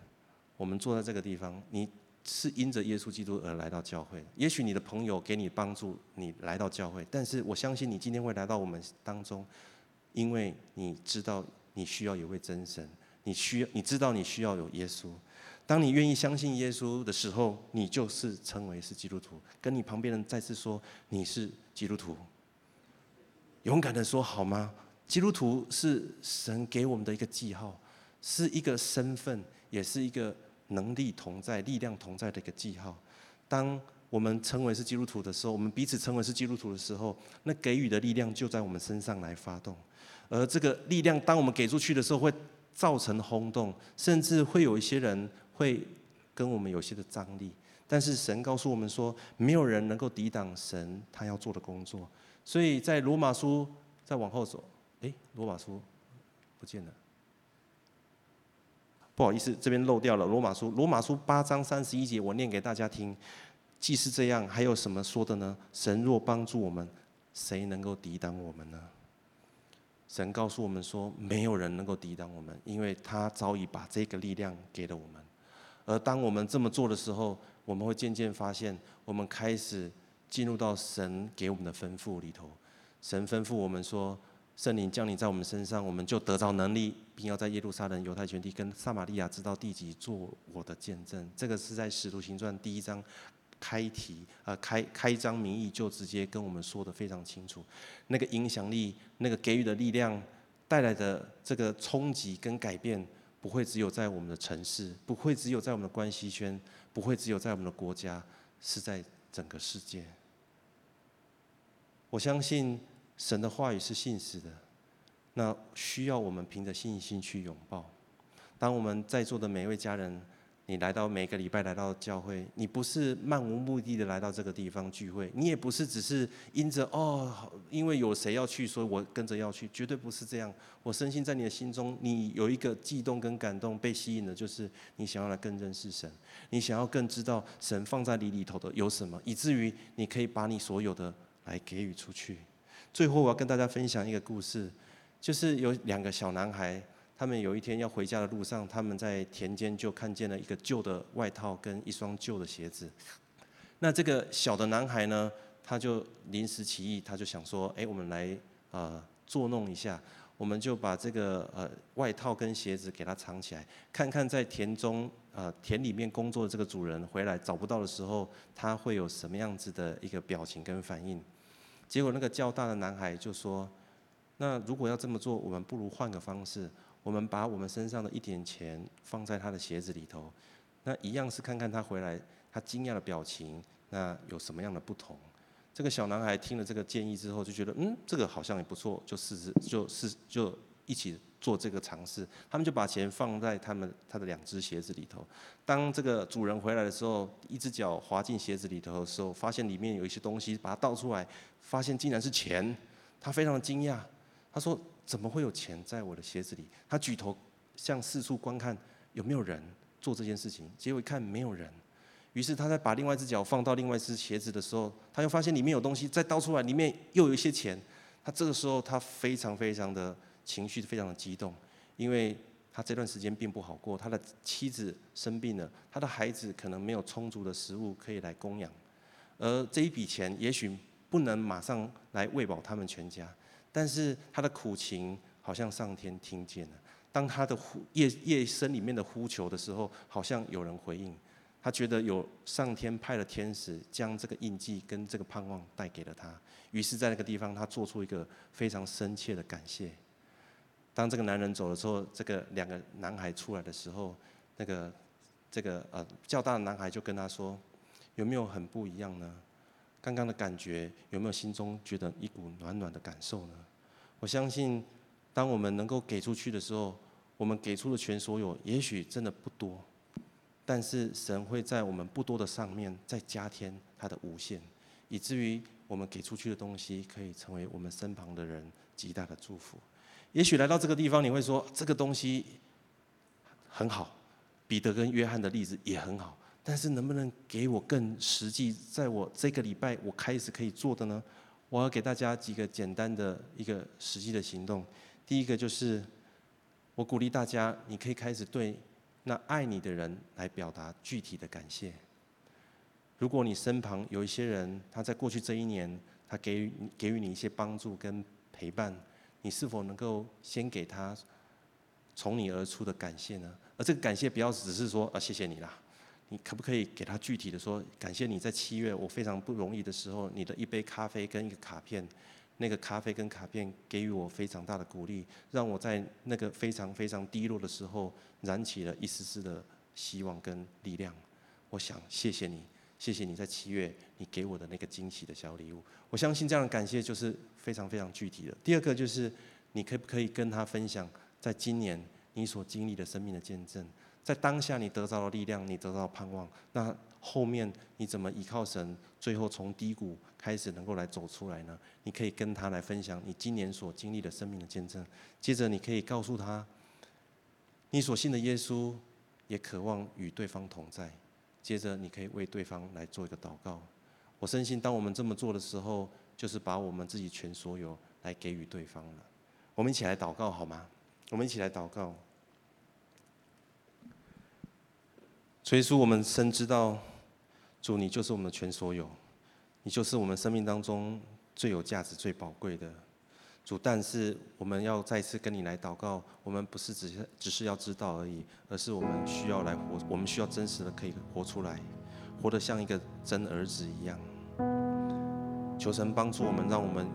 我们坐在这个地方，你是因着耶稣基督而来到教会。也许你的朋友给你帮助，你来到教会，但是我相信你今天会来到我们当中，因为你知道你需要有位真神，你需要你知道你需要有耶稣。当你愿意相信耶稣的时候，你就是称为是基督徒。跟你旁边人再次说你是基督徒，勇敢的说好吗？基督徒是神给我们的一个记号，是一个身份，也是一个能力同在、力量同在的一个记号。当我们称为是基督徒的时候，我们彼此称为是基督徒的时候，那给予的力量就在我们身上来发动。而这个力量，当我们给出去的时候，会造成轰动，甚至会有一些人。会跟我们有些的张力，但是神告诉我们说，没有人能够抵挡神他要做的工作。所以在罗马书再往后走，诶，罗马书不见了，不好意思，这边漏掉了罗马书。罗马书八章三十一节，我念给大家听。既是这样，还有什么说的呢？神若帮助我们，谁能够抵挡我们呢？神告诉我们说，没有人能够抵挡我们，因为他早已把这个力量给了我们。而当我们这么做的时候，我们会渐渐发现，我们开始进入到神给我们的吩咐里头。神吩咐我们说：“圣灵降临在我们身上，我们就得到能力，并要在耶路撒冷、犹太全地跟撒玛利亚直到地极做我的见证。”这个是在使徒行传第一章开题，呃，开开章明义就直接跟我们说的非常清楚。那个影响力、那个给予的力量带来的这个冲击跟改变。不会只有在我们的城市，不会只有在我们的关系圈，不会只有在我们的国家，是在整个世界。我相信神的话语是信实的，那需要我们凭着信心去拥抱。当我们在座的每一位家人。你来到每个礼拜来到教会，你不是漫无目的的来到这个地方聚会，你也不是只是因着哦，因为有谁要去，所以我跟着要去，绝对不是这样。我深信在你的心中，你有一个悸动跟感动，被吸引的就是你想要来更认识神，你想要更知道神放在你里头的有什么，以至于你可以把你所有的来给予出去。最后，我要跟大家分享一个故事，就是有两个小男孩。他们有一天要回家的路上，他们在田间就看见了一个旧的外套跟一双旧的鞋子。那这个小的男孩呢，他就临时起意，他就想说：“哎，我们来呃作弄一下，我们就把这个呃外套跟鞋子给他藏起来，看看在田中呃田里面工作的这个主人回来找不到的时候，他会有什么样子的一个表情跟反应。”结果那个较大的男孩就说：“那如果要这么做，我们不如换个方式。”我们把我们身上的一点钱放在他的鞋子里头，那一样是看看他回来他惊讶的表情，那有什么样的不同？这个小男孩听了这个建议之后，就觉得嗯，这个好像也不错，就试试，就试，就一起做这个尝试。他们就把钱放在他们他的两只鞋子里头。当这个主人回来的时候，一只脚滑进鞋子里头的时候，发现里面有一些东西，把它倒出来，发现竟然是钱，他非常的惊讶，他说。怎么会有钱在我的鞋子里？他举头向四处观看，有没有人做这件事情？结果一看没有人，于是他在把另外一只脚放到另外一只鞋子的时候，他又发现里面有东西，再倒出来，里面又有一些钱。他这个时候他非常非常的情绪非常的激动，因为他这段时间并不好过，他的妻子生病了，他的孩子可能没有充足的食物可以来供养，而这一笔钱也许不能马上来喂饱他们全家，但是他的苦情好像上天听见了，当他的呼夜夜深里面的呼求的时候，好像有人回应，他觉得有上天派了天使将这个印记跟这个盼望带给了他，于是，在那个地方他做出一个非常深切的感谢。当这个男人走的时候，这个两个男孩出来的时候，那个这个呃较大的男孩就跟他说：“有没有很不一样呢？刚刚的感觉有没有心中觉得一股暖暖的感受呢？”我相信，当我们能够给出去的时候，我们给出的全所有，也许真的不多，但是神会在我们不多的上面再加添他的无限，以至于我们给出去的东西可以成为我们身旁的人极大的祝福。也许来到这个地方，你会说这个东西很好，彼得跟约翰的例子也很好，但是能不能给我更实际，在我这个礼拜我开始可以做的呢？我要给大家几个简单的一个实际的行动。第一个就是，我鼓励大家，你可以开始对那爱你的人来表达具体的感谢。如果你身旁有一些人，他在过去这一年，他给予给予你一些帮助跟陪伴。你是否能够先给他从你而出的感谢呢？而这个感谢不要只是说啊，谢谢你啦，你可不可以给他具体的说，感谢你在七月我非常不容易的时候，你的一杯咖啡跟一个卡片，那个咖啡跟卡片给予我非常大的鼓励，让我在那个非常非常低落的时候燃起了一丝丝的希望跟力量。我想谢谢你。谢谢你在七月你给我的那个惊喜的小礼物，我相信这样的感谢就是非常非常具体的。第二个就是你可不可以跟他分享，在今年你所经历的生命的见证，在当下你得到了力量，你得到了盼望，那后面你怎么依靠神，最后从低谷开始能够来走出来呢？你可以跟他来分享你今年所经历的生命的见证。接着你可以告诉他，你所信的耶稣也渴望与对方同在。接着，你可以为对方来做一个祷告。我深信，当我们这么做的时候，就是把我们自己全所有来给予对方了。我们一起来祷告好吗？我们一起来祷告。所以说，我们深知道，主你就是我们的全所有，你就是我们生命当中最有价值、最宝贵的。主，但是我们要再次跟你来祷告，我们不是只是只是要知道而已，而是我们需要来活，我们需要真实的可以活出来，活得像一个真儿子一样。求神帮助我们，让我们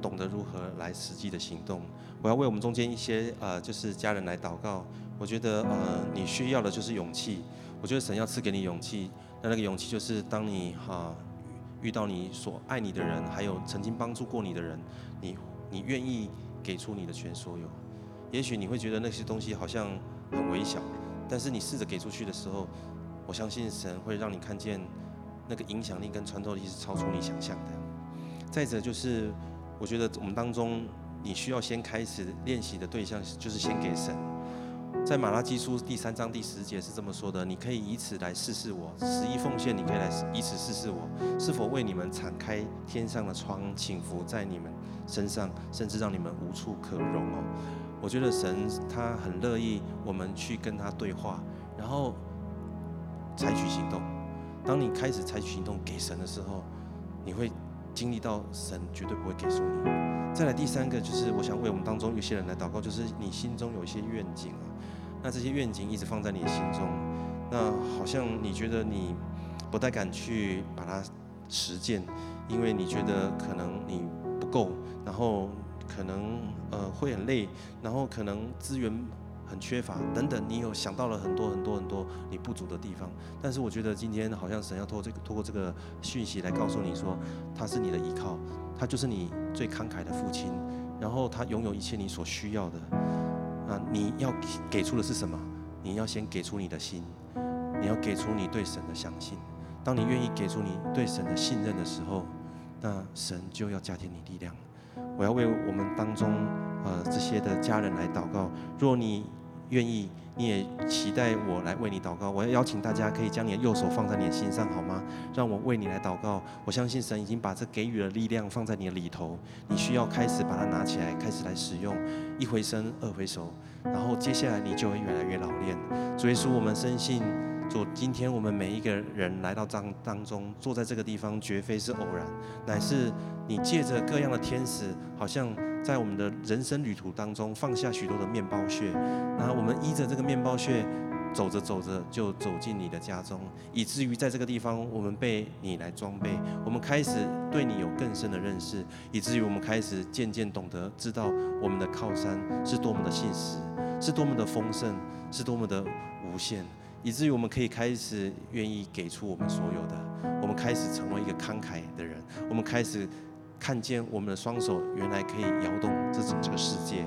懂得如何来实际的行动。我要为我们中间一些呃，就是家人来祷告。我觉得呃，你需要的就是勇气。我觉得神要赐给你勇气，那那个勇气就是当你哈、遇到你所爱你的人，还有曾经帮助过你的人，你。你愿意给出你的全所有，也许你会觉得那些东西好像很微小，但是你试着给出去的时候，我相信神会让你看见那个影响力跟穿透力是超出你想象的。再者就是，我觉得我们当中你需要先开始练习的对象就是先给神。在马拉基书第三章第十节是这么说的：“你可以以此来试试我，十一奉献，你可以来以此试试我，是否为你们敞开天上的窗，倾福在你们身上，甚至让你们无处可容哦。”我觉得神他很乐意我们去跟他对话，然后采取行动。当你开始采取行动给神的时候，你会经历到神绝对不会给输你。再来第三个就是，我想为我们当中有些人来祷告，就是你心中有一些愿景啊。那这些愿景一直放在你的心中，那好像你觉得你不太敢去把它实践，因为你觉得可能你不够，然后可能呃会很累，然后可能资源很缺乏等等，你有想到了很多很多很多你不足的地方。但是我觉得今天好像神要透过这个透过这个讯息来告诉你说，他是你的依靠，他就是你最慷慨的父亲，然后他拥有一切你所需要的。那你要给出的是什么？你要先给出你的心，你要给出你对神的相信。当你愿意给出你对神的信任的时候，那神就要加添你力量。我要为我们当中呃这些的家人来祷告。若你愿意，你也期待我来为你祷告。我要邀请大家可以将你的右手放在你的心上，好吗？让我为你来祷告。我相信神已经把这给予的力量放在你的里头，你需要开始把它拿起来，开始来使用。一回生，二回熟，然后接下来你就会越来越老练。所以说，我们深信。主，今天我们每一个人来到当当中，坐在这个地方，绝非是偶然，乃是你借着各样的天使，好像在我们的人生旅途当中放下许多的面包屑，然后我们依着这个面包屑，走着走着就走进你的家中，以至于在这个地方，我们被你来装备，我们开始对你有更深的认识，以至于我们开始渐渐懂得知道我们的靠山是多么的信实，是多么的丰盛，是多么的无限。以至于我们可以开始愿意给出我们所有的，我们开始成为一个慷慨的人，我们开始看见我们的双手原来可以摇动这种这个世界。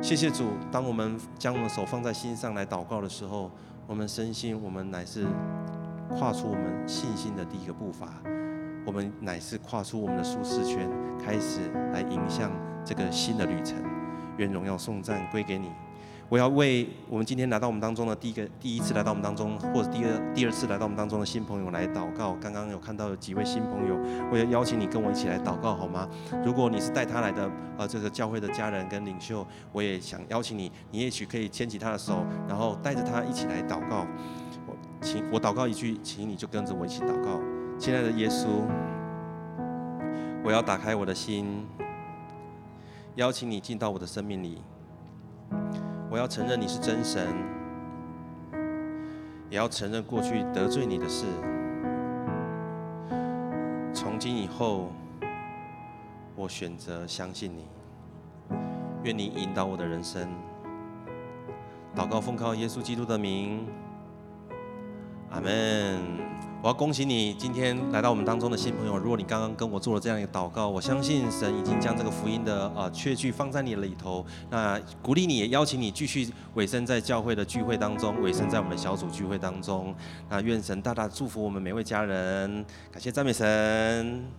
谢谢主，当我们将我们手放在心上来祷告的时候，我们深信我们乃是跨出我们信心的第一个步伐，我们乃是跨出我们的舒适圈，开始来迎向这个新的旅程。愿荣耀颂赞归给你。我要为我们今天来到我们当中的第一个、第一次来到我们当中，或者第二、第二次来到我们当中的新朋友来祷告。刚刚有看到有几位新朋友，我也邀请你跟我一起来祷告，好吗？如果你是带他来的，呃，这个教会的家人跟领袖，我也想邀请你，你也许可以牵起他的手，然后带着他一起来祷告。我请我祷告一句，请你就跟着我一起祷告。亲爱的耶稣，我要打开我的心，邀请你进到我的生命里。我要承认你是真神，也要承认过去得罪你的事。从今以后，我选择相信你。愿你引导我的人生。祷告奉靠耶稣基督的名，阿门。我要恭喜你，今天来到我们当中的新朋友。如果你刚刚跟我做了这样一个祷告，我相信神已经将这个福音的呃确据放在你里头。那鼓励你，也邀请你继续委身在教会的聚会当中，委身在我们的小组聚会当中。那愿神大大祝福我们每位家人。感谢赞美神。